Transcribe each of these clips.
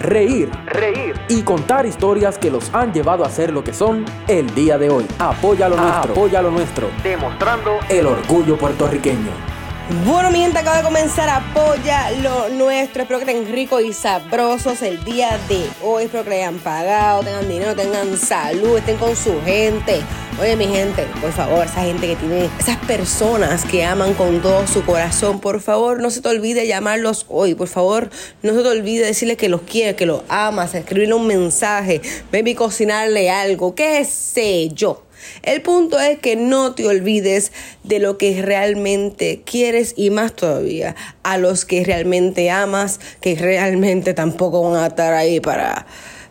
reír, reír y contar historias que los han llevado a ser lo que son el día de hoy. Apoya lo nuestro, apoya lo nuestro, demostrando el orgullo puertorriqueño. Bueno, mi gente, acaba de comenzar Apoya lo nuestro. Espero que estén ricos y sabrosos el día de hoy. Espero que le hayan pagado, tengan dinero, tengan salud, estén con su gente. Oye, mi gente, por favor, esa gente que tiene, esas personas que aman con todo su corazón, por favor, no se te olvide llamarlos hoy. Por favor, no se te olvide decirle que los quieres, que los amas, escribirle un mensaje, baby, cocinarle algo, qué sé yo. El punto es que no te olvides de lo que realmente quieres y más todavía a los que realmente amas, que realmente tampoco van a estar ahí para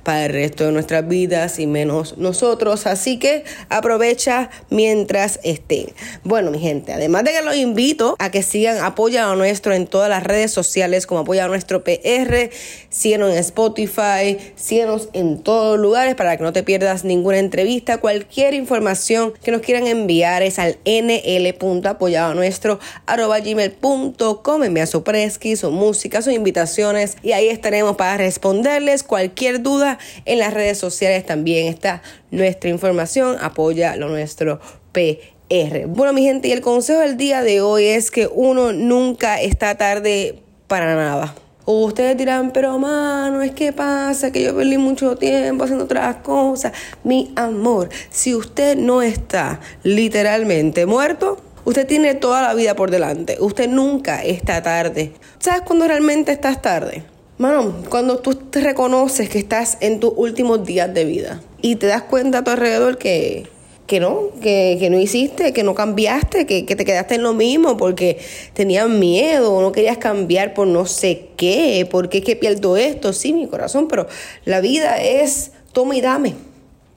para el resto de nuestras vidas y menos nosotros. Así que aprovecha mientras estén. Bueno, mi gente, además de que los invito a que sigan Apoya a Nuestro en todas las redes sociales como Apoya a Nuestro PR, síguenos en Spotify, síguenos en todos los lugares para que no te pierdas ninguna entrevista. Cualquier información que nos quieran enviar es al nl.apoyadonuestro.com. Envía su presky, su música, sus invitaciones y ahí estaremos para responderles cualquier duda en las redes sociales también está nuestra información. Apoya lo nuestro PR. Bueno, mi gente, y el consejo del día de hoy es que uno nunca está tarde para nada. Ustedes dirán, pero mano, es que pasa que yo perdí mucho tiempo haciendo otras cosas. Mi amor, si usted no está literalmente muerto, usted tiene toda la vida por delante. Usted nunca está tarde. ¿Sabes cuándo realmente estás tarde? Mano, cuando tú te reconoces que estás en tus últimos días de vida y te das cuenta a tu alrededor que, que no, que, que no hiciste, que no cambiaste, que, que te quedaste en lo mismo porque tenías miedo, no querías cambiar por no sé qué, porque es que pierdo esto, sí, mi corazón, pero la vida es toma y dame,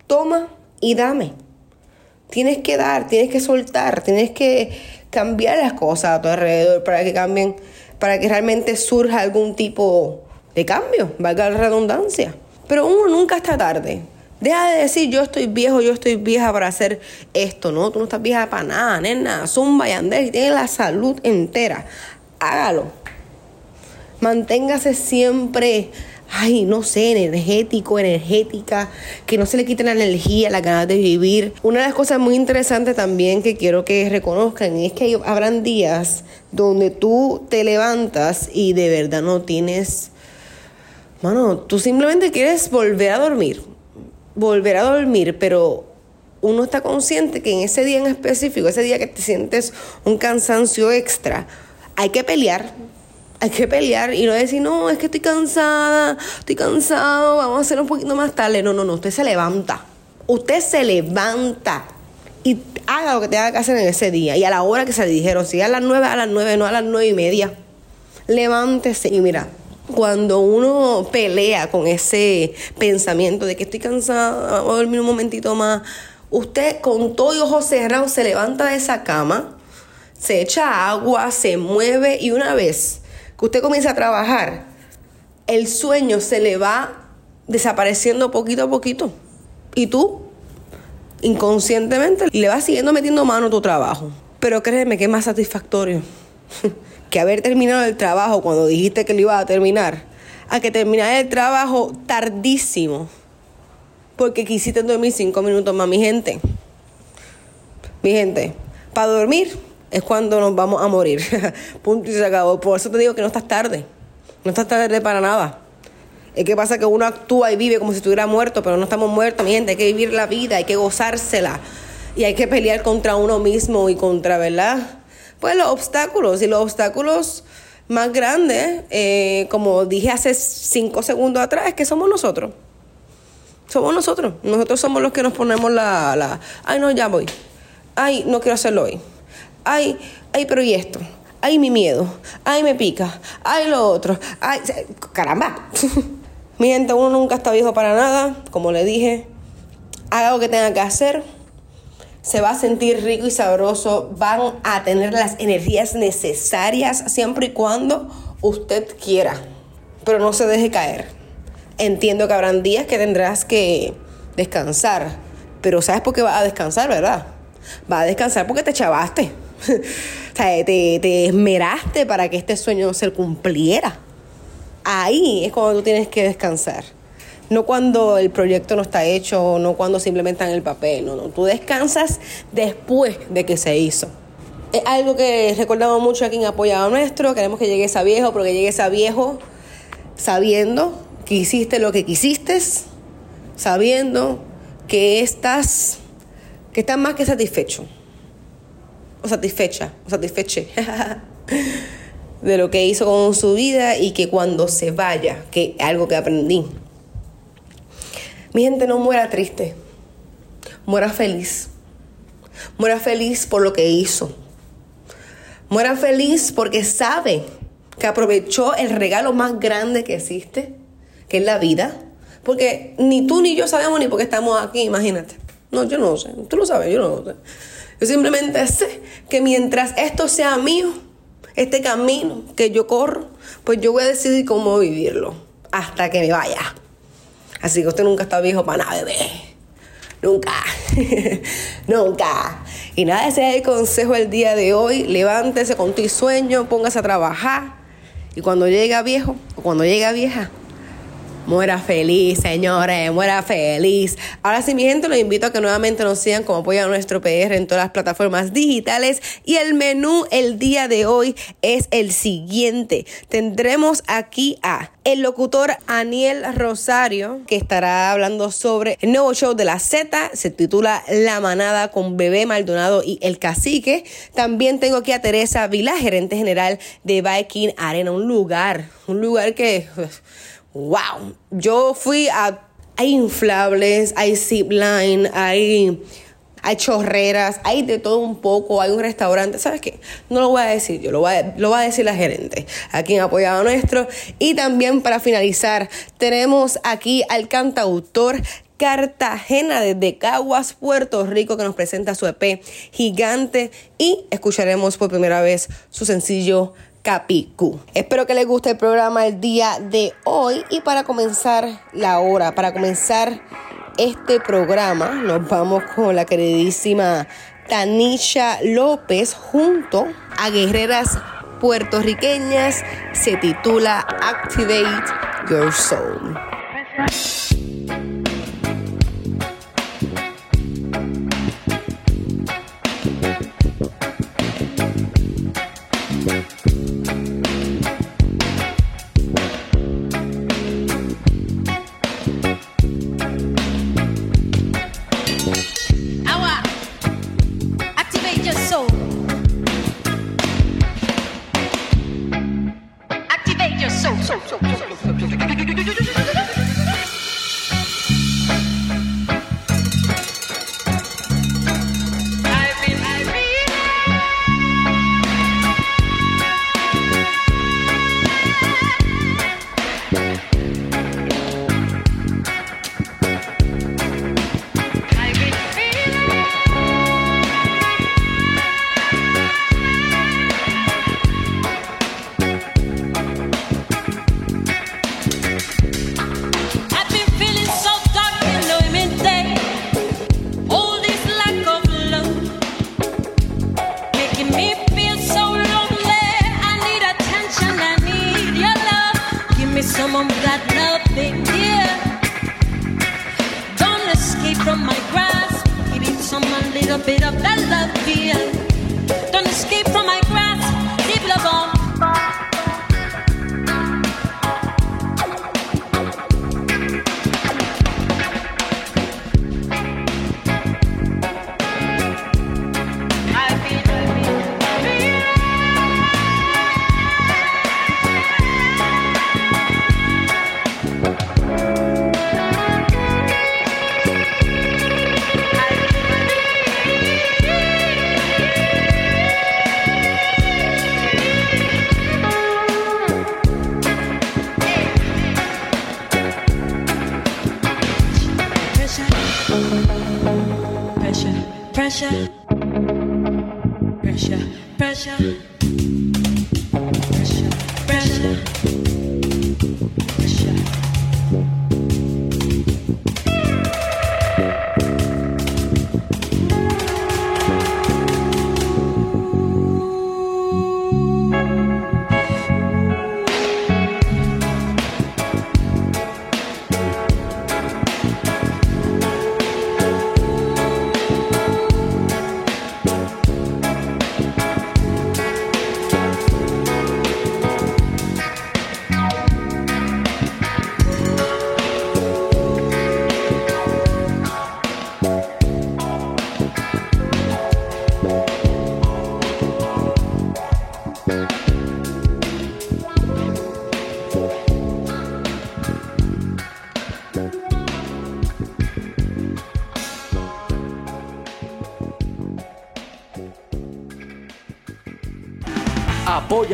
toma y dame. Tienes que dar, tienes que soltar, tienes que cambiar las cosas a tu alrededor para que cambien, para que realmente surja algún tipo de cambio, valga la redundancia. Pero uno nunca está tarde. Deja de decir yo estoy viejo, yo estoy vieja para hacer esto, ¿no? Tú no estás vieja para nada, nena. Zumba y andar y tienes la salud entera. Hágalo. Manténgase siempre, ay, no sé, energético, energética, que no se le quite la energía, la ganas de vivir. Una de las cosas muy interesantes también que quiero que reconozcan es que habrán días donde tú te levantas y de verdad no tienes Mano, tú simplemente quieres volver a dormir, volver a dormir, pero uno está consciente que en ese día en específico, ese día que te sientes un cansancio extra, hay que pelear. Hay que pelear y no decir, no, es que estoy cansada, estoy cansado, vamos a hacer un poquito más tarde. No, no, no, usted se levanta. Usted se levanta y haga lo que tenga que hacer en ese día y a la hora que se le dijeron, si a las nueve, a las nueve, no a las nueve y media. Levántese y mira, cuando uno pelea con ese pensamiento de que estoy cansada, voy a dormir un momentito más, usted con todo y ojos cerrados se levanta de esa cama, se echa agua, se mueve y una vez que usted comienza a trabajar, el sueño se le va desapareciendo poquito a poquito. Y tú, inconscientemente, le vas siguiendo metiendo mano a tu trabajo. Pero créeme que es más satisfactorio que haber terminado el trabajo cuando dijiste que lo iba a terminar, a que terminar el trabajo tardísimo, porque quisiste dormir cinco minutos más, mi gente. Mi gente, para dormir es cuando nos vamos a morir. Punto y se acabó. Por eso te digo que no estás tarde. No estás tarde para nada. Es que pasa que uno actúa y vive como si estuviera muerto, pero no estamos muertos, mi gente. Hay que vivir la vida, hay que gozársela. Y hay que pelear contra uno mismo y contra, ¿verdad? Pues los obstáculos. Y los obstáculos más grandes, eh, como dije hace cinco segundos atrás, es que somos nosotros. Somos nosotros. Nosotros somos los que nos ponemos la, la ay, no, ya voy. Ay, no quiero hacerlo hoy. Ay, ay, pero ¿y esto? Ay, mi miedo. Ay, me pica. Ay, lo otro. Ay, caramba. mi gente, uno nunca está viejo para nada. Como le dije, haga lo que tenga que hacer. Se va a sentir rico y sabroso. Van a tener las energías necesarias siempre y cuando usted quiera. Pero no se deje caer. Entiendo que habrán días que tendrás que descansar. Pero ¿sabes por qué vas a descansar, verdad? Va a descansar porque te chavaste. o sea, te, te esmeraste para que este sueño se cumpliera. Ahí es cuando tú tienes que descansar. No cuando el proyecto no está hecho, no cuando simplemente está en el papel, no, no. Tú descansas después de que se hizo. Es algo que recordamos mucho aquí en Apoyado Nuestro. Queremos que llegues a viejo, pero que llegues a viejo sabiendo que hiciste lo que quisiste, sabiendo que estás, que estás más que satisfecho o satisfecha, o satisfeche de lo que hizo con su vida y que cuando se vaya, que algo que aprendí. Mi gente no muera triste, muera feliz. Muera feliz por lo que hizo. Muera feliz porque sabe que aprovechó el regalo más grande que existe, que es la vida. Porque ni tú ni yo sabemos ni por qué estamos aquí, imagínate. No, yo no sé. Tú lo sabes, yo no lo sé. Yo simplemente sé que mientras esto sea mío, este camino que yo corro, pues yo voy a decidir cómo vivirlo hasta que me vaya. Así que usted nunca está viejo para nada, bebé. Nunca. nunca. Y nada, ese es el consejo del día de hoy. Levántese con tu sueño, póngase a trabajar. Y cuando llega viejo o cuando llega vieja, Muera feliz, señores, muera feliz. Ahora sí, mi gente, los invito a que nuevamente nos sigan como apoyan a nuestro PR en todas las plataformas digitales. Y el menú el día de hoy es el siguiente. Tendremos aquí a el locutor Aniel Rosario, que estará hablando sobre el nuevo show de la Z, se titula La Manada con Bebé Maldonado y El Cacique. También tengo aquí a Teresa Vila, gerente general de Viking Arena, un lugar, un lugar que wow, yo fui a... Hay inflables, hay zipline, hay, hay chorreras, hay de todo un poco, hay un restaurante, ¿sabes qué? No lo voy a decir yo, lo va a, lo va a decir la gerente, a quien apoyado nuestro. Y también para finalizar, tenemos aquí al cantautor Cartagena desde Caguas, Puerto Rico, que nos presenta su EP Gigante y escucharemos por primera vez su sencillo Espero que les guste el programa el día de hoy y para comenzar la hora, para comenzar este programa, nos vamos con la queridísima Tanisha López junto a guerreras puertorriqueñas. Se titula Activate Your Soul.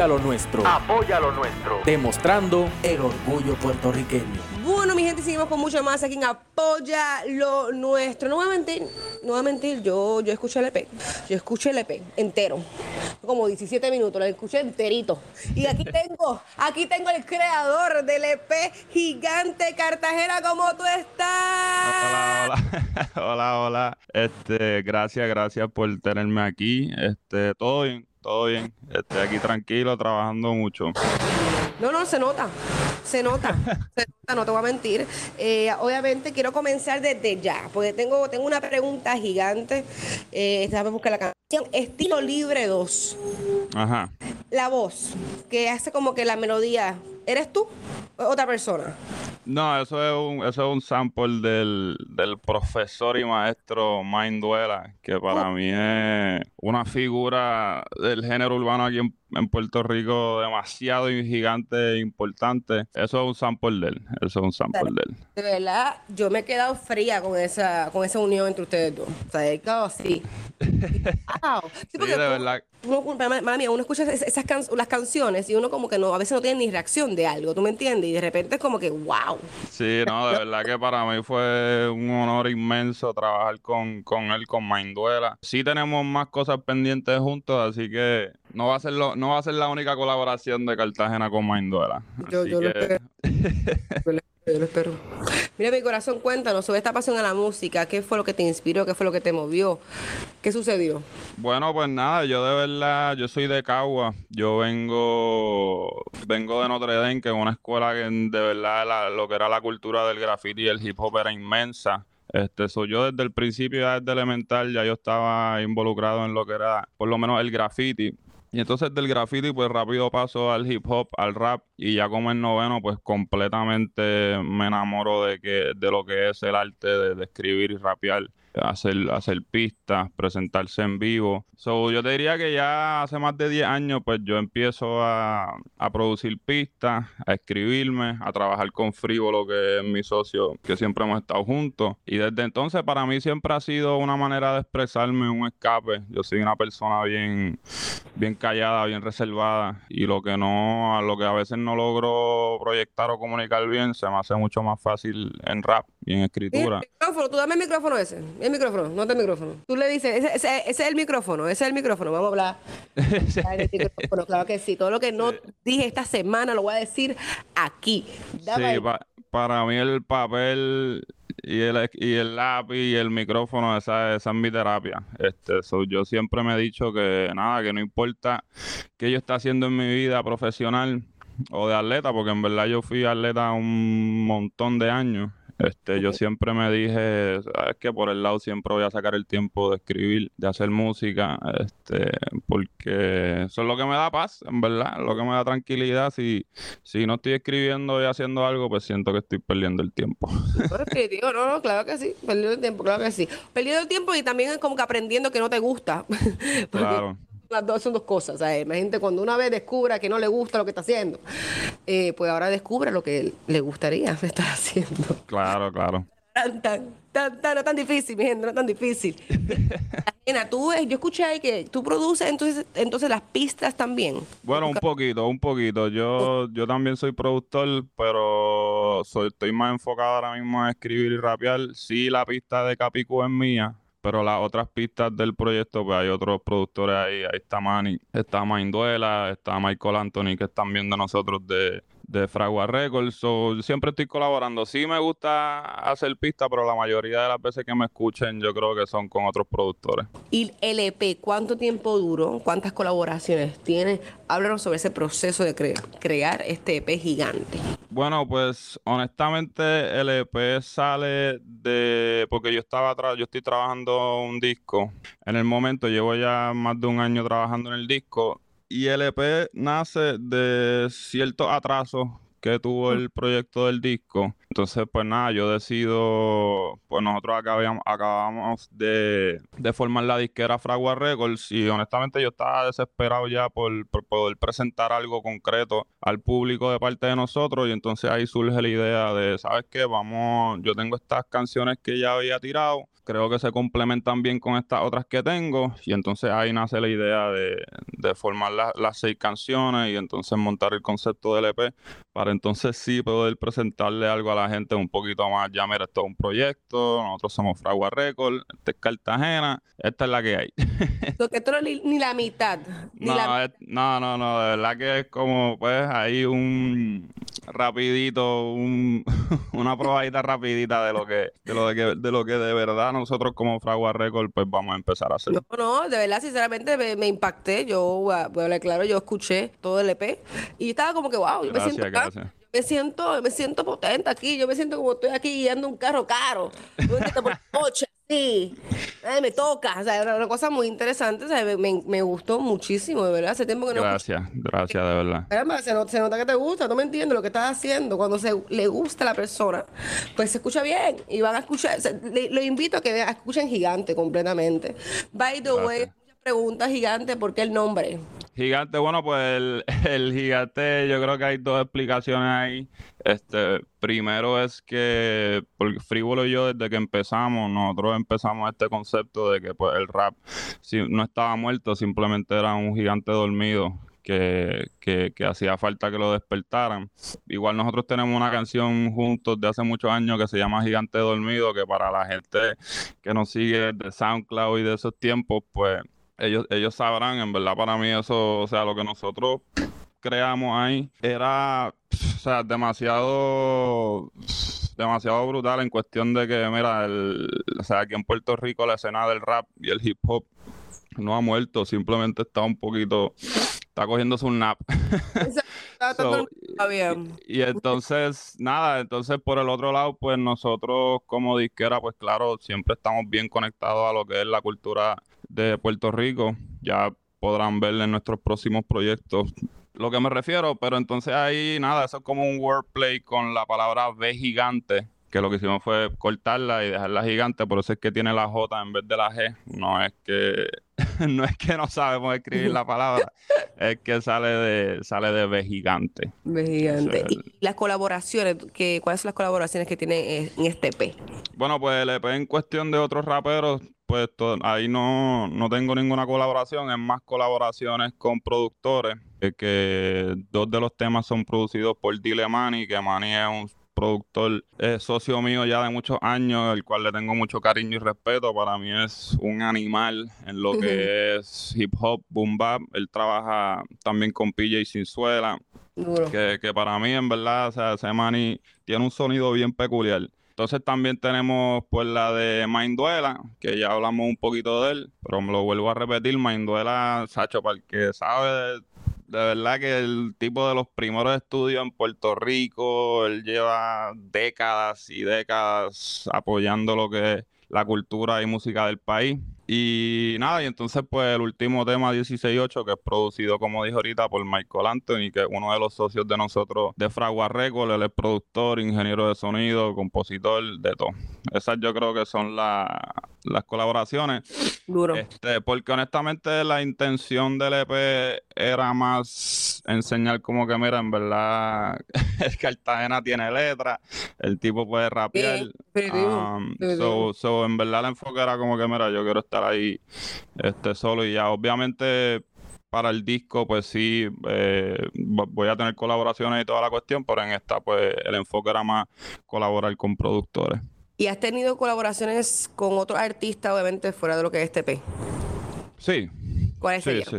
Apoya lo nuestro. Apoya lo nuestro. Demostrando el orgullo puertorriqueño. Bueno, mi gente, seguimos con mucho más aquí en Apoya lo Nuestro. No voy a mentir, no voy a mentir, yo, yo escuché el EP. Yo escuché el EP entero. Como 17 minutos, lo escuché enterito. Y aquí tengo, aquí tengo el creador del EP Gigante Cartagena. ¿Cómo tú estás? Hola, hola. hola, hola. Este, gracias, gracias por tenerme aquí. Este, todo bien, todo bien. Estoy aquí tranquilo, trabajando mucho. No, no, se nota. Se nota. se nota, no te voy a mentir. Eh, obviamente quiero comenzar desde ya, porque tengo, tengo una pregunta gigante. Eh, déjame buscar la. Estilo Libre 2. Ajá. La voz, que hace como que la melodía. ¿Eres tú o otra persona? No, eso es un, eso es un sample del, del profesor y maestro Minduela, que para mí es una figura del género urbano aquí en, en Puerto Rico demasiado gigante e importante. Eso es un sample de él. Eso es un sample de él. De verdad, yo me he quedado fría con esa, con esa unión entre ustedes dos. O sea, he quedado así. Wow. Sí, Sí, porque de uno- verdad. uno- mala mía, uno escucha esas, can- las canciones y uno como que no, a veces no tiene ni reacción de algo, ¿tú me entiendes? Y de repente es como que, wow. Sí, no, de verdad que para mí fue un honor inmenso trabajar con, con él, con Minduela. Sí tenemos más cosas pendientes juntos, así que no va a ser lo, no va a ser la única colaboración de Cartagena con Minduela. Yo, yo que- lo espero, yo lo espero. Mira, mi corazón, cuéntanos sobre esta pasión a la música. ¿Qué fue lo que te inspiró? ¿Qué fue lo que te movió? ¿Qué sucedió? Bueno, pues nada, yo de verdad, yo soy de Cagua, yo vengo, vengo de Notre Dame, que es una escuela que de verdad la- lo que era la cultura del graffiti y el hip hop era inmensa. Este, soy yo desde el principio, ya desde elemental, ya yo estaba involucrado en lo que era, por lo menos el graffiti. Y entonces del graffiti, pues rápido paso al hip hop, al rap, y ya como en noveno, pues completamente me enamoro de que, de lo que es el arte de, de escribir y rapear hacer, hacer pistas, presentarse en vivo. So, yo te diría que ya hace más de 10 años, pues yo empiezo a, a producir pistas, a escribirme, a trabajar con Frívolo, que es mi socio, que siempre hemos estado juntos. Y desde entonces para mí siempre ha sido una manera de expresarme, un escape. Yo soy una persona bien, bien callada, bien reservada. Y lo que no, a lo que a veces no logro proyectar o comunicar bien, se me hace mucho más fácil en rap y en escritura. El micrófono, tú dame el micrófono ese. El micrófono, no el micrófono. Tú le dices, ese, ese- ese es el micrófono, ese es el micrófono, vamos a hablar. Ay, el micrófono, claro que sí. Todo lo que no dije esta semana lo voy a decir aquí. Dame. Sí, pa- para mí el papel y el, y el lápiz y el micrófono, esa, esa es mi terapia. Este, so, yo siempre me he dicho que nada, que no importa qué yo esté haciendo en mi vida profesional, o de atleta, porque en verdad yo fui atleta un montón de años. Este, yo siempre me dije, sabes que por el lado siempre voy a sacar el tiempo de escribir, de hacer música, este, porque eso es lo que me da paz, en verdad, lo que me da tranquilidad. Si, si no estoy escribiendo y haciendo algo, pues siento que estoy perdiendo el tiempo. Definitivo, no, no, claro que sí, perdiendo el tiempo, claro que sí. Perdiendo el tiempo y también es como que aprendiendo que no te gusta. Porque Claro. Las dos son dos cosas. ¿sabes? Imagínate cuando una vez descubra que no le gusta lo que está haciendo, eh, pues ahora descubre lo que le gustaría estar haciendo. Claro, claro. Tan, tan, tan, tan, no tan difícil, mi gente, no es tan difícil. Nena, tú, yo escuché ahí que tú produces entonces, entonces las pistas también. Bueno, un poquito, un poquito. Yo, yo también soy productor, pero soy, estoy más enfocado ahora mismo en escribir y rapear. Sí, la pista de Capicú es mía, pero las otras pistas del proyecto, pues hay otros productores ahí. Ahí está Manny, está Mainduela, está Michael Anthony, que están viendo nosotros de, de Fragua Records. So, siempre estoy colaborando. Sí me gusta hacer pistas, pero la mayoría de las veces que me escuchen, yo creo que son con otros productores. Y el EP, ¿cuánto tiempo duró? ¿Cuántas colaboraciones tiene? Háblanos sobre ese proceso de cre- crear este EP gigante. Bueno, pues honestamente el EP sale de porque yo estaba tra- yo estoy trabajando un disco. En el momento llevo ya más de un año trabajando en el disco y el EP nace de ciertos atrasos que tuvo el proyecto del disco. Entonces, pues nada, yo decido, pues nosotros acabamos, acabamos de, de formar la disquera Fragua Records y honestamente yo estaba desesperado ya por, poder presentar algo concreto al público de parte de nosotros y entonces ahí surge la idea de, ¿sabes qué? Vamos, yo tengo estas canciones que ya había tirado, creo que se complementan bien con estas otras que tengo y entonces ahí nace la idea de, de formar la- las seis canciones y entonces montar el concepto del EP para entonces sí poder presentarle algo a la gente un poquito más, ya mira, esto es un proyecto, nosotros somos Fragua Record, esta es Cartagena, esta es la que hay. Lo que esto no es ni, ni la mitad. Ni No, la, es- no, no, no, de verdad que es como, pues, ahí un rapidito, un, una probadita rapidita de lo que, de lo de, que, de lo que de verdad nosotros como Fragua Record, pues vamos a empezar a hacer. no, no, de verdad, sinceramente me, me impacté. Yo voy a, voy a hablar claro, yo escuché todo el EP y estaba como que, wow, yo me siento gracias. Me siento, me siento potente aquí, yo me siento como estoy aquí guiando un carro caro, sí, Ay, me toca, o sea, era una cosa muy interesante, o sea, me, gustó muchísimo, de verdad, hace tiempo que no Gracias, gracias, de verdad. Caramba, se, se nota que te gusta, no me entiendes lo que estás haciendo. Cuando se le gusta a la persona, pues se escucha bien y van a escuchar. se- le- lo invito a que vean, escuchen Gigante completamente. By the way, Gracias. Preguntas Gigante, ¿por qué el nombre? Gigante, bueno, pues el, el gigante, yo creo que hay dos explicaciones ahí. Este, primero es que, porque Frívolo y yo desde que empezamos, nosotros empezamos este concepto de que pues el rap si, no estaba muerto, simplemente era un gigante dormido. Que, que, que hacía falta que lo despertaran. Igual nosotros tenemos una canción juntos de hace muchos años que se llama Gigante Dormido, que para la gente que nos sigue de SoundCloud y de esos tiempos, pues ellos, ellos sabrán, en verdad para mí eso, o sea, lo que nosotros creamos ahí era, o sea, demasiado, demasiado brutal en cuestión de que, mira, el, o sea, aquí en Puerto Rico la escena del rap y el hip hop no ha muerto, simplemente está un poquito, está cogiéndose un nap. So, bien. Y entonces, nada, entonces por el otro lado, pues nosotros como disquera, pues claro, siempre estamos bien conectados a lo que es la cultura de Puerto Rico. Ya podrán ver en nuestros próximos proyectos lo que me refiero, pero entonces ahí, nada, eso es como un wordplay con la palabra B gigante, que lo que hicimos fue cortarla y dejarla gigante, por eso es que tiene la J en vez de la G. No es que no es que no sabemos escribir la palabra, es que sale de sale de B gigante. Ve Gigante. Y las colaboraciones, que, ¿cuáles son las colaboraciones que tiene eh, en este EP? Bueno, pues el EP en cuestión de otros raperos, pues ahí no, no tengo ninguna colaboración, es más colaboraciones con productores, eh, que dos de los temas son producidos por Dile Manny, que Manny es un productor socio mío ya de muchos años, el cual le tengo mucho cariño y respeto. Para mí es un animal en lo que es hip hop, boom bap. Él trabaja también con PJ Sinzuela Duro. que, que para mí en verdad, o sea, ese Manny tiene un sonido bien peculiar. Entonces también tenemos pues la de Mainduela, que ya hablamos un poquito de él, pero me lo vuelvo a repetir, Mainduela, Sacho, para el que sabe de, verdad que el tipo de los primeros estudios en Puerto Rico, él lleva décadas y décadas apoyando lo que es la cultura y música del país. Y nada, y entonces pues el último tema 168 que es producido como dije ahorita por Michael Anthony, que es uno de los socios de nosotros de Fragua Record, él es productor, ingeniero de sonido, compositor, de todo. Esas yo creo que son la- las colaboraciones. Duro. Este, porque honestamente la intención del EP era más enseñar como que, mira, en verdad, el Cartagena tiene letra, el tipo puede rapear. Bien, definitivo, um, so, so, en verdad el enfoque era como que, mira, yo quiero estar ahí este, solo y ya. Obviamente para el disco, pues sí, eh, vo- voy a tener colaboraciones y toda la cuestión, pero en esta, pues el enfoque era más colaborar con productores. ¿Y has tenido colaboraciones con otros artistas, obviamente, fuera de lo que es TP? Sí, ¿Cuáles Sí, serían? sí.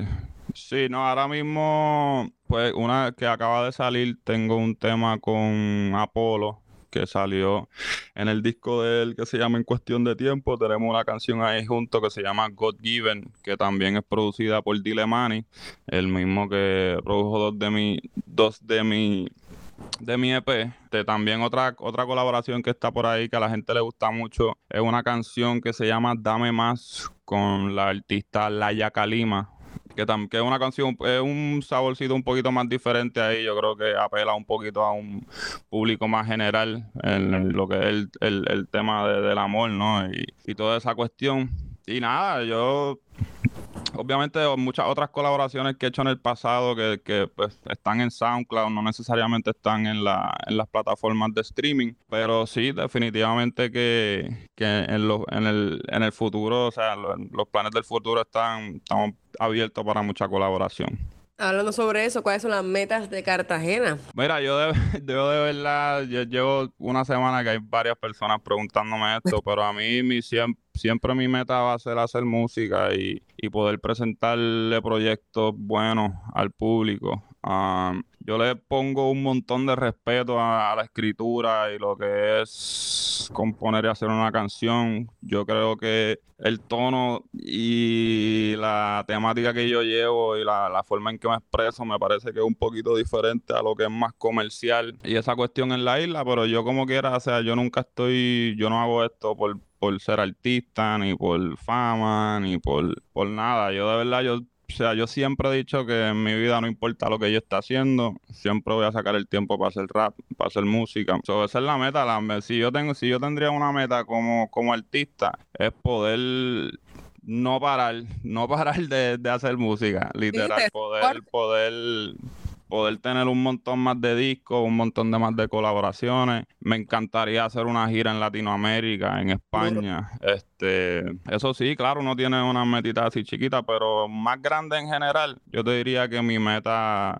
Sí, no, ahora mismo, pues una que acaba de salir, tengo un tema con Apolo que salió en el disco de él que se llama En Cuestión de Tiempo. Tenemos una canción ahí junto que se llama God Given, que también es producida por Dilemani, el mismo que produjo dos de mi, dos de mi de mi EP. De también otra, otra colaboración que está por ahí que a la gente le gusta mucho es una canción que se llama Dame Más con la artista Laia Kalima. Que, que es una canción, es un saborcito un poquito más diferente ahí. Yo creo que apela un poquito a un público más general en, en lo que es el, el- el tema de- del amor, ¿no? Y, y toda esa cuestión. Y nada, yo Obviamente muchas otras colaboraciones que he hecho en el pasado que, que, pues, están en SoundCloud, no necesariamente están en, la, en las plataformas de streaming, pero sí, definitivamente que, que en, lo- en, el, en el futuro, o sea, lo- los planes del futuro están, estamos abiertos para mucha colaboración. Hablando sobre eso, ¿cuáles son las metas de Cartagena? Mira, yo de, yo de verdad, yo llevo una semana que hay varias personas preguntándome esto, pero a mí mi, siem- siempre mi meta va a ser hacer música y, y poder presentarle proyectos buenos al público. Yo le pongo un montón de respeto a, a la escritura y lo que es componer y hacer una canción. Yo creo que el tono y la temática que yo llevo y la, la forma en que me expreso me parece que es un poquito diferente a lo que es más comercial y esa cuestión en la isla, pero yo como quiera, o sea, yo nunca estoy, yo no hago esto por, por ser artista, ni por fama, ni por, por nada. Yo de verdad, yo o sea, yo siempre he dicho que en mi vida no importa lo que yo esté haciendo, siempre voy a sacar el tiempo para hacer rap, para hacer música. So, esa es la meta. La, si yo tengo, si yo tendría una meta como, como artista, es poder no parar, no parar de, de hacer música, literal, te poder, poder, poder tener un montón más de discos, un montón de más de colaboraciones. Me encantaría hacer una gira en Latinoamérica, en España. Este, eso sí, claro, uno tiene una metita así chiquita, pero más grande en general. Yo te diría que mi meta,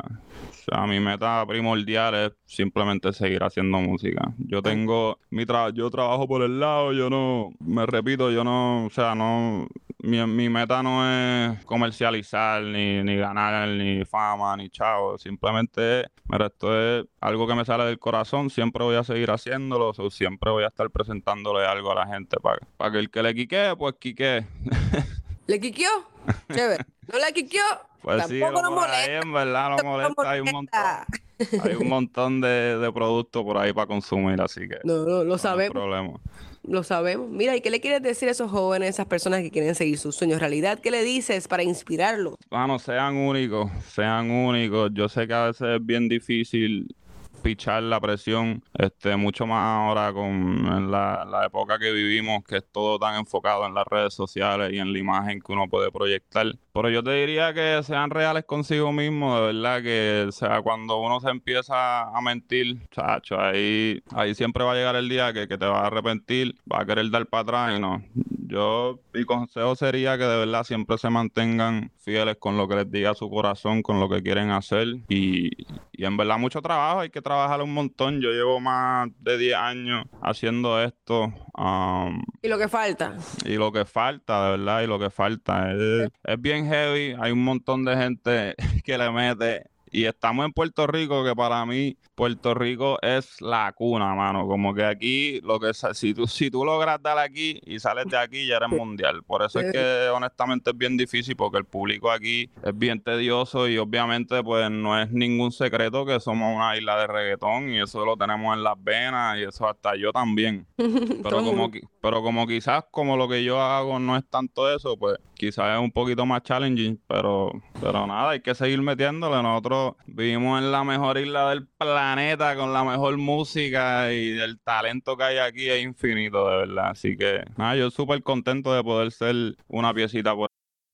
o sea, mi meta primordial es simplemente seguir haciendo música. Yo tengo mi tra- yo trabajo por el lado, yo no, me repito, yo no, o sea, no, mi, mi meta no es comercializar, ni, ni ganar, ni fama, ni chavo. Simplemente, mira, esto es algo que me sale del corazón. Siempre voy a seguir haciéndolo. so, siempre voy a estar presentándole algo a la gente para que el que le quique, pues quique. ¿Le quiqueó? Chévere. ¿No le quiqueó? Pues sí, Tampoco lo nos por ahí molesta. en verdad no molesta. Hay un montón, molesta. hay un montón de, de productos por ahí para consumir, así que No, no, lo no hay sabemos. problema. Lo sabemos. Mira, ¿y qué le quieres decir a esos jóvenes, esas personas que quieren seguir sus sueños realidad? ¿Qué le dices para inspirarlos? Bueno, sean únicos, sean únicos. Yo sé que a veces es bien difícil pichar la presión, este, mucho más ahora con la, la época que vivimos, que es todo tan enfocado en las redes sociales y en la imagen que uno puede proyectar. Pero yo te diría que sean reales consigo mismo, de verdad que, sea, cuando uno se empieza a mentir, chacho, ahí, ahí siempre va a llegar el día que, que te vas a arrepentir, vas a querer dar para atrás y no. Yo, mi consejo sería que de verdad siempre se mantengan fieles con lo que les diga su corazón, con lo que quieren hacer y, y en verdad mucho trabajo, hay que trabajar un montón. Yo llevo más de 10 años haciendo esto um, Y lo que falta. y lo que falta, de verdad, y lo que falta es, es bien heavy. Hay un montón de gente que le mete y estamos en Puerto Rico, que para mí Puerto Rico es la cuna, mano. Como que aquí, lo que si tú, si tú logras dar aquí y sales de aquí, ya eres mundial. Por eso es que honestamente es bien difícil, porque el público aquí es bien tedioso y obviamente pues no es ningún secreto que somos una isla de reggaetón y eso lo tenemos en las venas y eso hasta yo también. Pero como, pero como quizás como lo que yo hago no es tanto eso, pues quizás es un poquito más challenging, pero, pero nada, hay que seguir metiéndole. Nosotros vivimos en la mejor isla del planeta con la mejor música y el talento que hay aquí es infinito, de verdad. Así que nada, yo súper contento de poder ser una piecita por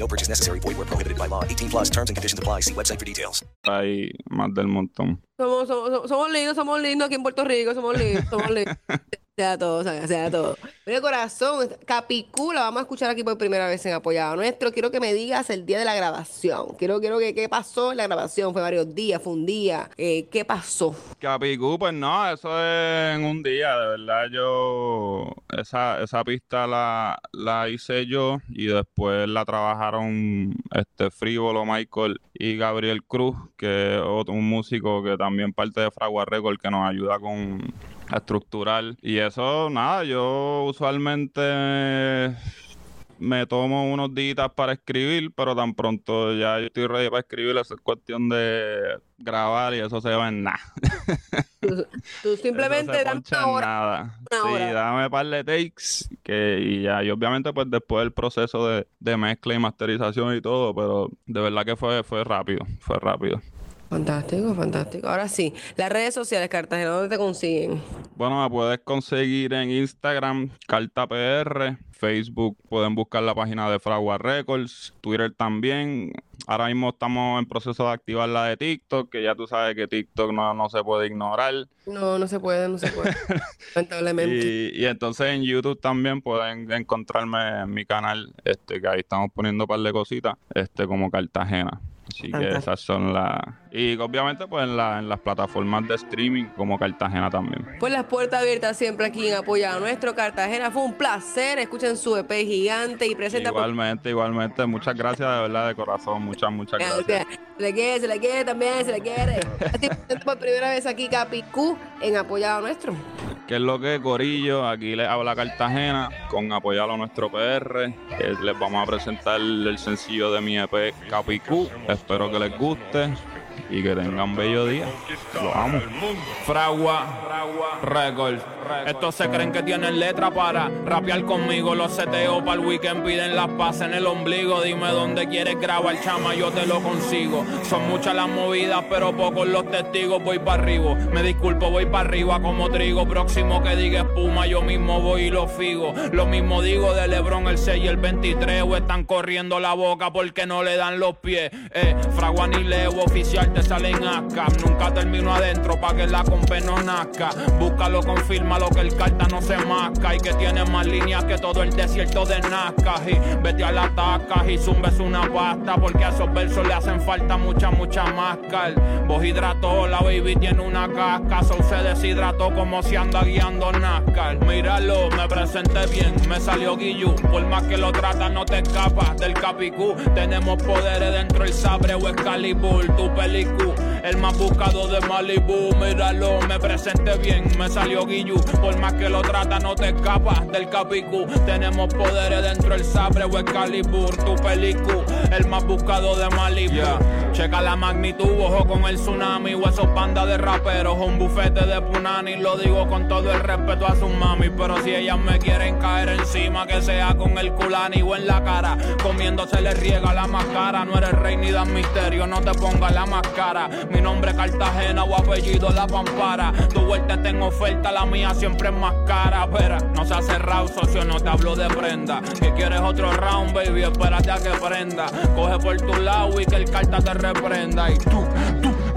No purchase necessary. Void where prohibited by law. 18 plus terms and conditions apply. See website for details. Hay más del montón. Somos, somos, somos lindos, somos lindos aquí en Puerto Rico, somos lindos, somos lindos. Sea todo, sea, todo. Mira, corazón, Capicú la vamos a escuchar aquí por primera vez en Apoyado Nuestro. Quiero que me digas el día de la grabación. Quiero, quiero que qué pasó en la grabación. Fue varios días, fue un día. Eh, ¿Qué pasó? Capicú, pues no, eso es en un día. De verdad, yo esa, esa pista la, la hice yo y después la trabajaron este Frívolo, Michael y Gabriel Cruz, que es otro, un músico que también parte de Fragua Record que nos ayuda con a estructurar. Y eso, nada, yo usualmente me tomo unos días para escribir, pero tan pronto ya yo estoy ready para escribir, eso es cuestión de grabar y eso se va en nada. Tú, simplemente dame una hora. Nada. sí, dame par de takes que, y ya, y obviamente pues después el proceso de, de mezcla y masterización y todo, pero de verdad que fue, fue rápido, fue rápido. Fantástico, fantástico. Ahora sí, las redes sociales, Cartagena, ¿dónde te consiguen? Bueno, me puedes conseguir en Instagram, CartaPR, Facebook, pueden buscar la página de Fragua Records, Twitter también. Ahora mismo estamos en proceso de activar la de TikTok, que ya tú sabes que TikTok no, no se puede ignorar. No, no se puede, no se puede. lamentablemente. Y, y, entonces en YouTube también pueden encontrarme en mi canal, este, que ahí estamos poniendo un par de cositas, este, como Cartagena. Así que esas son las... Y obviamente pues en, la, en, las plataformas de streaming como Cartagena también. Pues las puertas abiertas siempre aquí en Apoyado Nuestro. Cartagena fue un placer. Escuchen su EP gigante y presenta... Igualmente, igualmente. Muchas gracias de verdad de corazón. Muchas, muchas gracias. Se le quiere, se le quiere también, se le quiere. Así por primera vez aquí Capicú en Apoyado Nuestro. ¿Qué es lo que Corillo? Aquí les habla Cartagena con Apoyado Nuestro PR. les vamos a presentar el sencillo de mi EP Capicú. Espero que les guste y que tengan bello día. Lo amo. Fragua, Records. Estos se creen que tienen letra para rapear conmigo. Los seteo para el weekend piden las paz en el ombligo. Dime dónde quieres grabar, chama, yo te lo consigo. Son muchas las movidas, pero pocos los testigos. Voy para arriba, me disculpo, voy para arriba como trigo. Próximo que diga espuma, yo mismo voy y lo figo. Lo mismo digo de Lebron el 6 y el 23. O están corriendo la boca porque no le dan los pies. Eh, fragua ni leo oficial te salen acá. Nunca termino adentro pa' que la compa no nazca. Búscalo, confirma malo que el carta no se masca y que tiene más líneas que todo el desierto de Nazca. Y vete a la taca y zumbes una pasta porque a esos versos le hacen falta mucha, mucha máscara. Vos hidrató, la baby tiene una casca, so se deshidrató como si anda guiando NASCAR. Míralo, me presenté bien, me salió Guillu. Por más que lo trata, no te escapas del capicú. Tenemos poderes dentro el sabre o Excalibur, tu El más buscado de Malibu, míralo, me presenté bien, me salió Guillu. Por más que lo trata, no te escapas del capicú. Tenemos poderes dentro el sabre o Excalibur, tu pelicú. El más buscado de Malibu. Checa la magnitud, ojo con el tsunami o esos de raperos, un bufete de punani. Lo digo con todo el respeto a sus mami, pero si ellas me quieren caer encima, que sea con el culani o en la cara. Comiendo se le riega la máscara, no eres rey ni dan misterio, no te pongas la máscara. Mi nombre es Cartagena o apellido La Pampara. Tu vuelta tengo oferta, la mía siempre es más cara. Pero no se ha cerrado, socio, no te hablo de prenda. Que quieres otro round, baby, espérate a que prenda. Coge por tu lado y que el carta te reprenda. Y tú,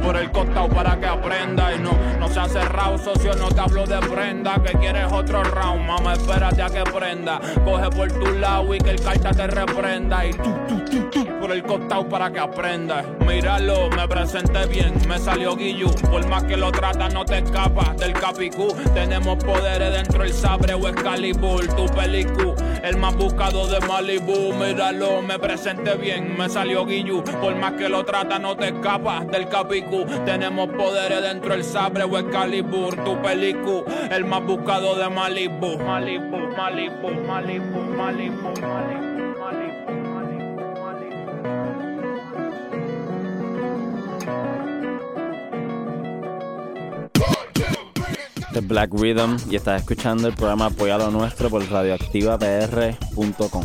por el costado para que aprenda. Y no, no se ha cerrado, socio, no te hablo de prenda. Que quieres otro round, mamá, espérate a que prenda. Coge por tu lado y que el carta te reprenda. Y tú, tú, tú, tú, por el costado para que aprenda. Míralo, me presenté bien, me salió Guillu. Por más que lo trata, no te escapas del capicú. Tenemos poderes dentro el sabre o Excalibur, tu pelicú. El más buscado de Malibu, míralo, me presenté bien, me salió Guillu. Por más que lo trata, no te escapas del capicú. Tenemos poderes dentro el sabre o Excalibur, tu pelicú. El más buscado de Malibu. Malibu, Malibu, Malibu, Malibu, Malibu. The Black Rhythm y estás escuchando el programa Apoyado Nuestro por radioactivapr.com.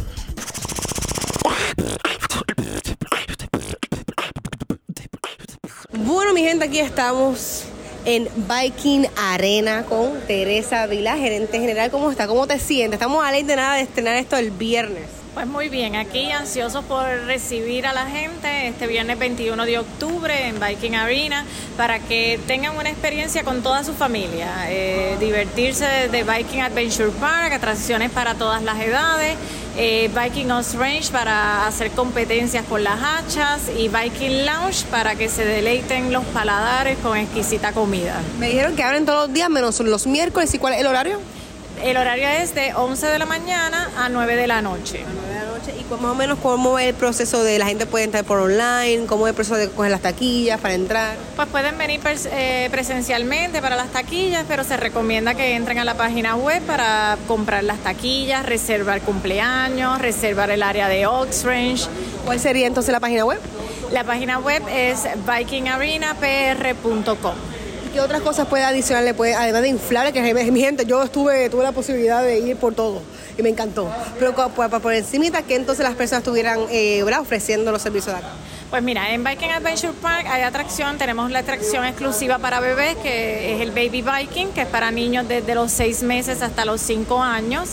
mi gente, aquí estamos en Viking Arena con Teresa Vila, gerente general. ¿Cómo está? ¿Cómo te sientes? Estamos a ley de nada de estrenar esto el viernes. Pues muy bien, aquí ansiosos por recibir a la gente este viernes 21 de octubre en Viking Arena para que tengan una experiencia con toda su familia, eh, divertirse de Viking Adventure Park, atracciones para todas las edades, eh, Viking Off Range para hacer competencias con las hachas y Viking Lounge para que se deleiten los paladares con exquisita comida. Me dijeron que abren todos los días menos los miércoles. ¿Y cuál es el horario? El horario es de 11 de la mañana a 9 de la noche. ¿Y cu- más o menos cómo es el proceso de la gente puede entrar por online? ¿Cómo es el proceso de coger las taquillas para entrar? Pues pueden venir eh, presencialmente para las taquillas, pero se recomienda que entren a la página web para comprar las taquillas, reservar cumpleaños, reservar el área de Oxrange. ¿Cuál sería entonces la página web? La página web es vikingarenapr.com. ¿Qué otras cosas puede adicionarle? Puede, además de inflables, que mi gente, yo estuve, tuve la posibilidad de ir por todo y me encantó. Pero co- por, encima, que entonces las personas estuvieran eh, ofreciendo los servicios de acá. Pues mira, en Viking Adventure Park hay atracción, tenemos la atracción exclusiva para bebés, que es el Baby Viking, que es para niños desde los seis meses hasta los cinco años.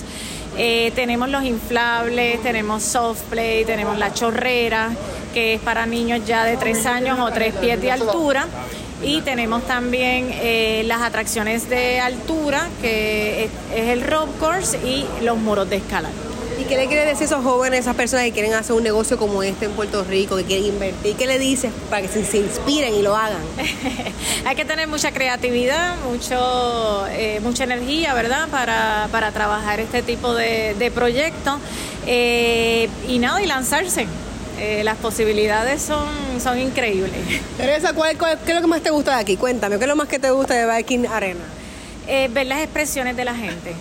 Eh, tenemos los inflables, tenemos soft play, tenemos la chorrera, que es para niños ya de tres años o tres pies de altura. Y tenemos también eh, las atracciones de altura, que es, es el rope course y los muros de escalar. ¿Y qué le quiere decir a esos jóvenes, a esas personas que quieren hacer un negocio como este en Puerto Rico, que quieren invertir? ¿Qué le dices para que se, se inspiren y lo hagan? Hay que tener mucha creatividad, mucho, eh, mucha energía, ¿verdad? Para, para trabajar este tipo de, de proyectos. Eh, y nada, y lanzarse. Eh, las posibilidades son, son increíbles. Teresa, ¿cuál, cuál- qué es lo que más te gusta de aquí? Cuéntame, ¿qué es lo más que te gusta de Viking Arena? Eh, ver las expresiones de la gente.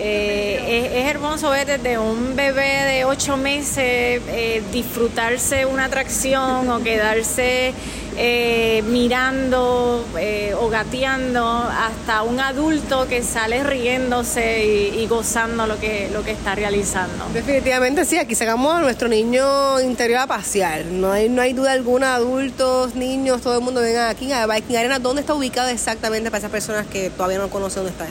Eh, es, es hermoso ver desde un bebé de ocho meses eh, disfrutarse una atracción o quedarse eh, mirando eh, o gateando hasta un adulto que sale riéndose y, y gozando lo que, lo que está realizando. Definitivamente sí, aquí sacamos a nuestro niño interior a pasear. No hay, no hay duda alguna, adultos, niños, todo el mundo venga aquí a Viking Arena. ¿Dónde está ubicado exactamente para esas personas que todavía no conocen dónde está?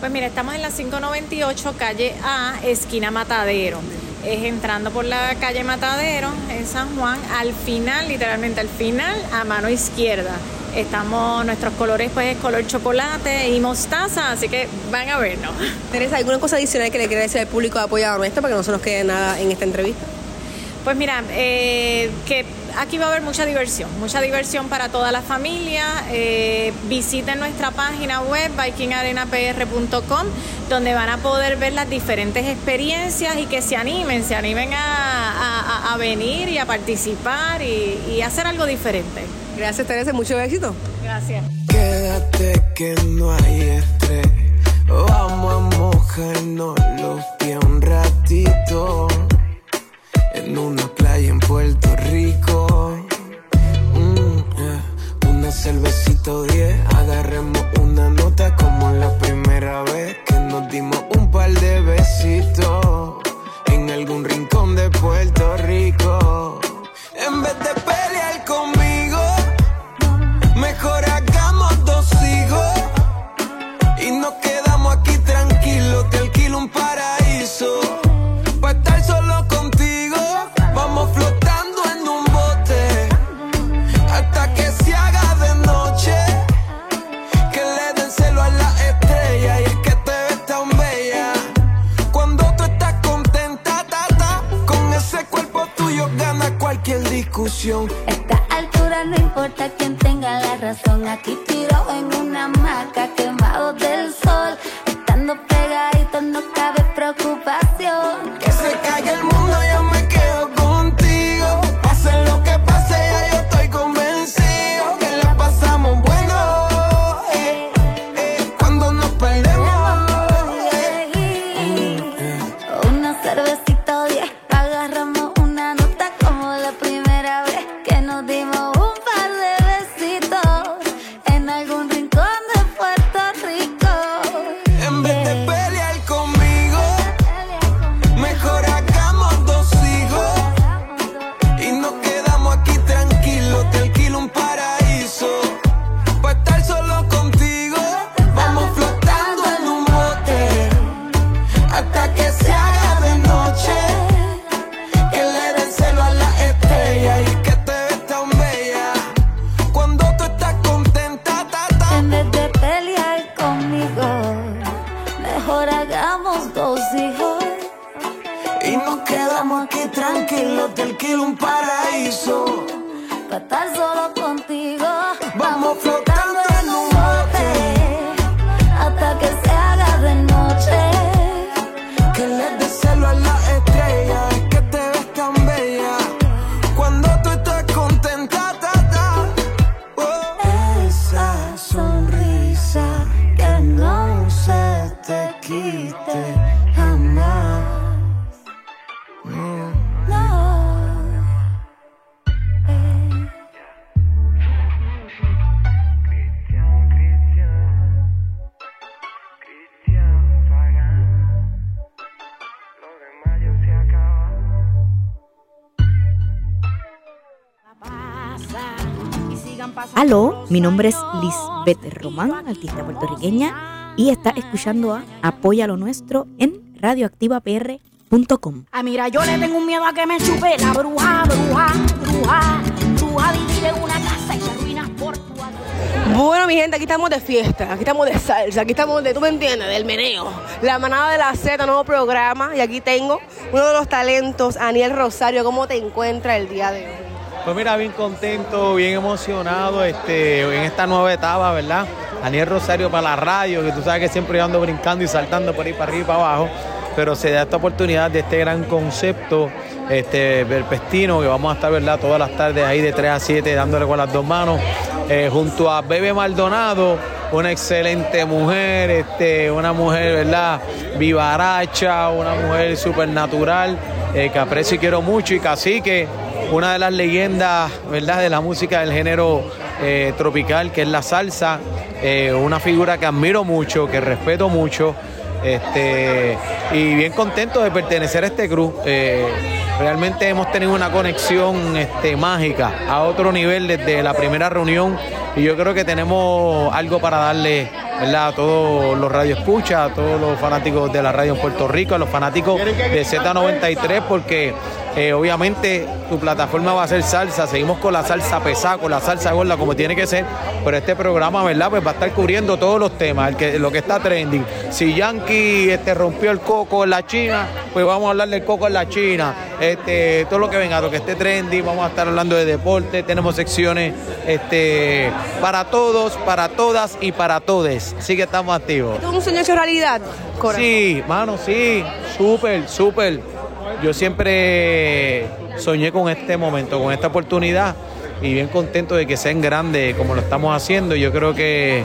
Pues mira, estamos en la 598 calle A, esquina Matadero. Es entrando por la calle Matadero en San Juan, al final, literalmente al final, a mano izquierda. Estamos, nuestros colores pues es color chocolate y mostaza, así que van a vernos. Teresa, ¿alguna cosa adicional que le quiera decir al público apoyado nuestro para que no se nos quede nada en esta entrevista? Pues mira, eh, que aquí va a haber mucha diversión, mucha diversión para toda la familia. Eh, visiten nuestra página web vikingarenapr.com donde van a poder ver las diferentes experiencias y que se animen, se animen a, a- a venir y a participar y, y hacer algo diferente. Gracias Teresa, mucho éxito. Gracias. Quédate que no hay estrés. Vamos a mojarnos los pies un ratito. En una playa en Puerto Rico. Eh, Una cervecita o diez. Agarremos una nota como la primera vez que nos dimos un par de besitos. En algún rincón de Puerto Rico. En vez de discusión. esta altura no importa quién tenga la razón. Aquí tiro en una hamaca Aló, mi nombre es Lisbeth Román, artista puertorriqueña, y está escuchando a Apoya lo Nuestro en radioactivapr.com. Ah, mira, yo le tengo un miedo a que me chupe la bruja, bruja, bruja. Bruja divide una casa y se ruinas por tu Bueno, mi gente, aquí estamos de fiesta, aquí estamos de salsa, aquí estamos de, tú me entiendes, del meneo. La manada de la Z, nuevo programa, y aquí tengo uno de los talentos, Aniel Rosario. ¿Cómo te encuentras el día de hoy? Pues mira, bien contento, bien emocionado este, en esta nueva etapa, ¿verdad? Daniel Rosario para la radio, que tú sabes que siempre ando brincando y saltando por ahí para arriba y para abajo, pero se da esta oportunidad de este gran concepto este, verpestino, que vamos a estar, ¿verdad? Todas las tardes ahí de 3 a 7 dándole con las dos manos, eh, junto a Bebe Maldonado, una excelente mujer, este, una mujer, ¿verdad? Vivaracha, una mujer supernatural, eh, que aprecio y quiero mucho, y cacique, una de las leyendas, ¿verdad?, de la música del género eh, tropical, que es la salsa, eh, una figura que admiro mucho, que respeto mucho, este, y bien contento de pertenecer a este grupo. Eh, realmente hemos tenido una conexión este, mágica a otro nivel desde la primera reunión y yo creo que tenemos algo para darle ¿verdad? a todos los radioescuchas, a todos los fanáticos de la radio en Puerto Rico, a los fanáticos de Z93, porque Eh, obviamente tu plataforma va a ser salsa, seguimos con la salsa pesada, con la salsa gorda como tiene que ser, pero este programa, ¿verdad? Pues va a estar cubriendo todos los temas, el que, lo que está trending. Si Yankee este, rompió el coco en la China, pues vamos a hablar del coco en la China. Este, todo lo que venga, lo que esté trending, vamos a estar hablando de deporte, tenemos secciones este, para todos, para todas y para todes. Así que estamos activos. ¿Es un sueño hecho realidad? Corazón? Sí, mano, sí, súper, súper. Yo siempre soñé con este momento, con esta oportunidad y bien contento de que sea en grande como lo estamos haciendo. Yo creo que,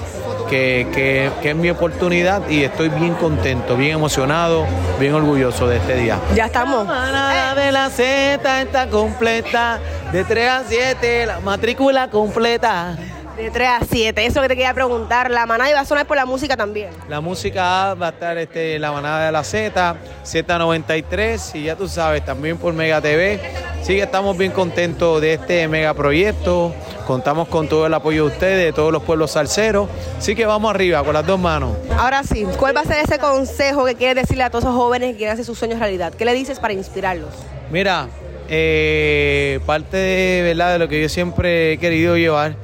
que, que- que es mi oportunidad y estoy bien contento, bien emocionado, bien orgulloso de este día. Ya estamos. La de la Z está completa, de 3 a 7, la matrícula completa. De 3 a 7, eso que te quería preguntar. La manada iba a sonar por la música también. La música va a estar este, la manada de la Z, Z93 y ya tú sabes, también por Mega TV. Sí que estamos bien contentos de este mega proyecto. Contamos con todo el apoyo de ustedes, de todos los pueblos salseros. Así que vamos arriba con las dos manos. Ahora sí, ¿cuál va a ser ese consejo que quieres decirle a todos esos jóvenes que quieren hacer sus sueños realidad? ¿Qué le dices para inspirarlos? Mira, eh, parte de, ¿verdad? de lo que yo siempre he querido llevar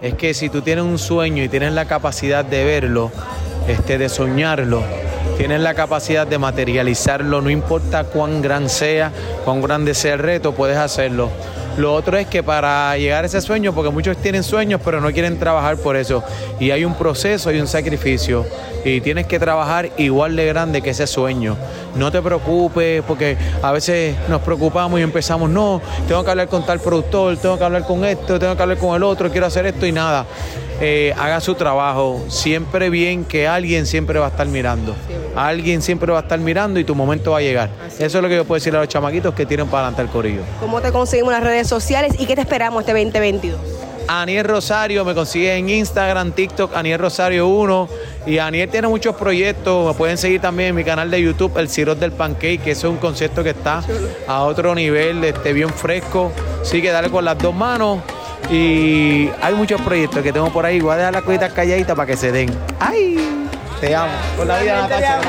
es que si tú tienes un sueño y tienes la capacidad de verlo, este, de soñarlo, tienes la capacidad de materializarlo, no importa cuán gran sea, cuán grande sea el reto, puedes hacerlo. Lo otro es que para llegar a ese sueño, porque muchos tienen sueños pero no quieren trabajar por eso, y hay un proceso, hay un sacrificio, y tienes que trabajar igual de grande que ese sueño. No te preocupes, porque a veces nos preocupamos y empezamos, no, tengo que hablar con tal productor, tengo que hablar con esto, tengo que hablar con el otro, quiero hacer esto y nada. Eh, haga su trabajo, siempre bien que alguien siempre va a estar mirando. Alguien siempre va a estar mirando y tu momento va a llegar. Eso es lo que yo puedo decir a los chamaquitos que tienen para adelante el corillo. ¿Cómo te conseguimos las redes sociales y qué te esperamos este 2022? Aniel Rosario, me consigue en Instagram, TikTok, Aniel Rosario 1. Y Aniel tiene muchos proyectos. Me pueden seguir también en mi canal de YouTube, El Cirot del Pancake, que eso es un concepto que está a otro nivel, este, bien fresco. Así que dale con las dos manos. Y hay muchos proyectos que tengo por ahí. Voy a dejar las cositas calladitas para que se den. ¡Ay! Te amo. Con la vida, Natasha.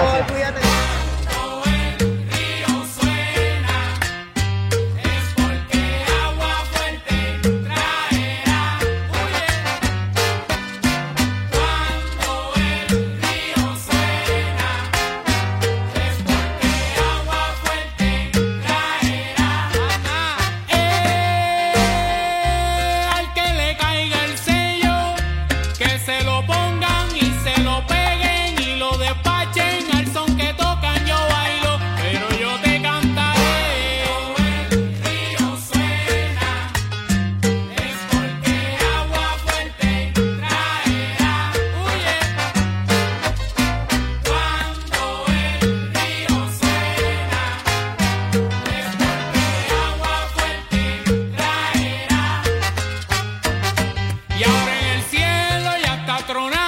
patrona.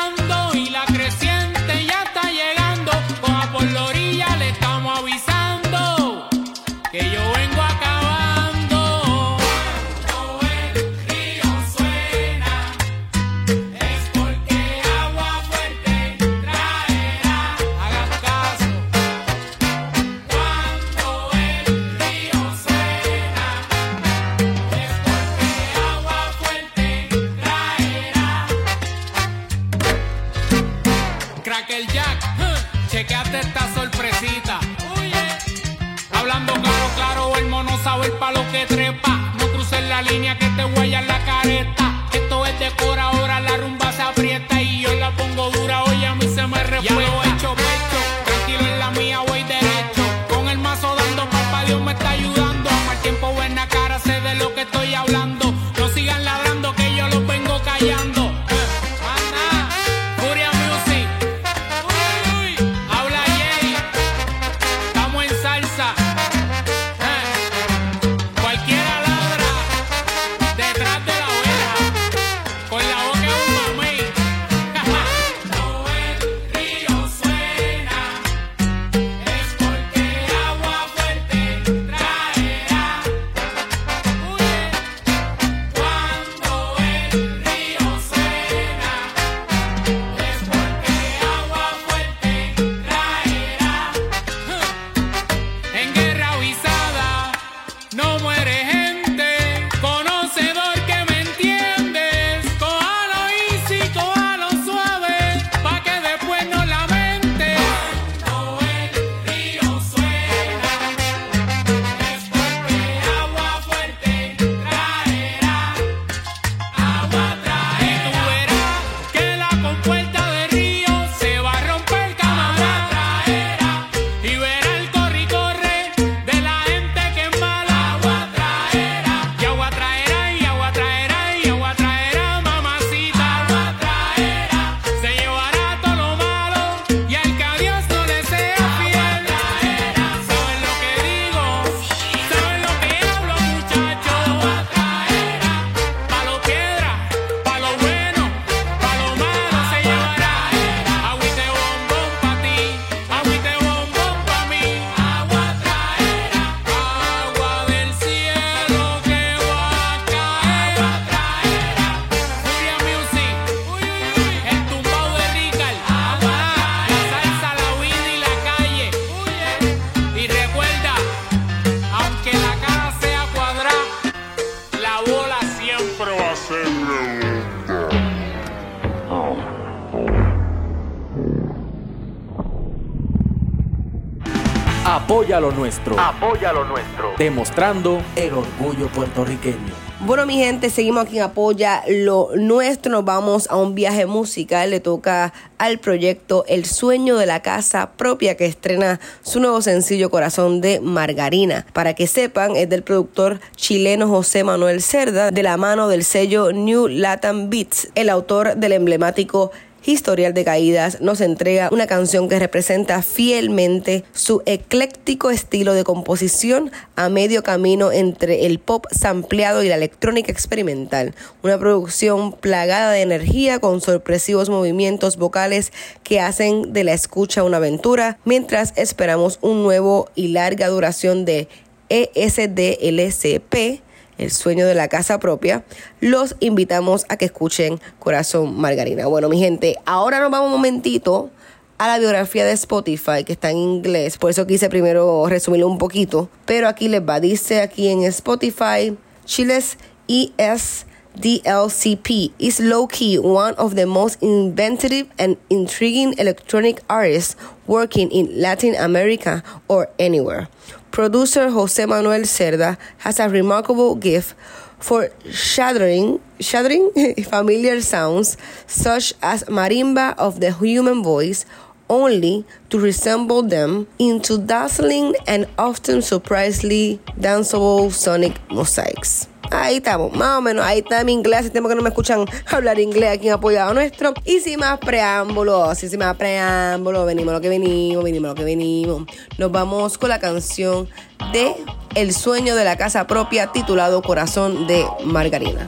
Nuestro. Apoya lo nuestro. Demostrando el orgullo puertorriqueño. Bueno, mi gente, seguimos aquí en Apoya lo nuestro. Nos vamos a un viaje musical. Le toca al proyecto El sueño de la casa propia que estrena su nuevo sencillo Corazón de Margarina. Para que sepan, es del productor chileno José Manuel Cerda, de la mano del sello New Latin Beats, el autor del emblemático Historial de Caídas nos entrega una canción que representa fielmente su ecléctico estilo de composición a medio camino entre el pop sampleado y la electrónica experimental. Una producción plagada de energía con sorpresivos movimientos vocales que hacen de la escucha una aventura mientras esperamos un nuevo y larga duración de ESDLCP el sueño de la casa propia, los invitamos a que escuchen Corazón Margarina. Bueno, mi gente, ahora nos vamos un momentito a la biografía de Spotify, que está en inglés. Por eso quise primero resumirlo un poquito. Pero aquí les va. Dice aquí en Spotify, Chiles ES. DLCP is low key one of the most inventive and intriguing electronic artists working in Latin America or anywhere. Producer Jose Manuel Cerda has a remarkable gift for shattering, shattering familiar sounds such as marimba of the human voice only to resemble them into dazzling and often surprisingly danceable sonic mosaics. Ahí estamos, más o menos. Ahí está mi inglés. Hace tiempo que no me escuchan hablar inglés aquí en Apoyado Nuestro. Y sin más preámbulos, sin más preámbulos, venimos lo que venimos, venimos lo que venimos. Nos vamos con la canción de El sueño de la casa propia titulado Corazón de Margarina.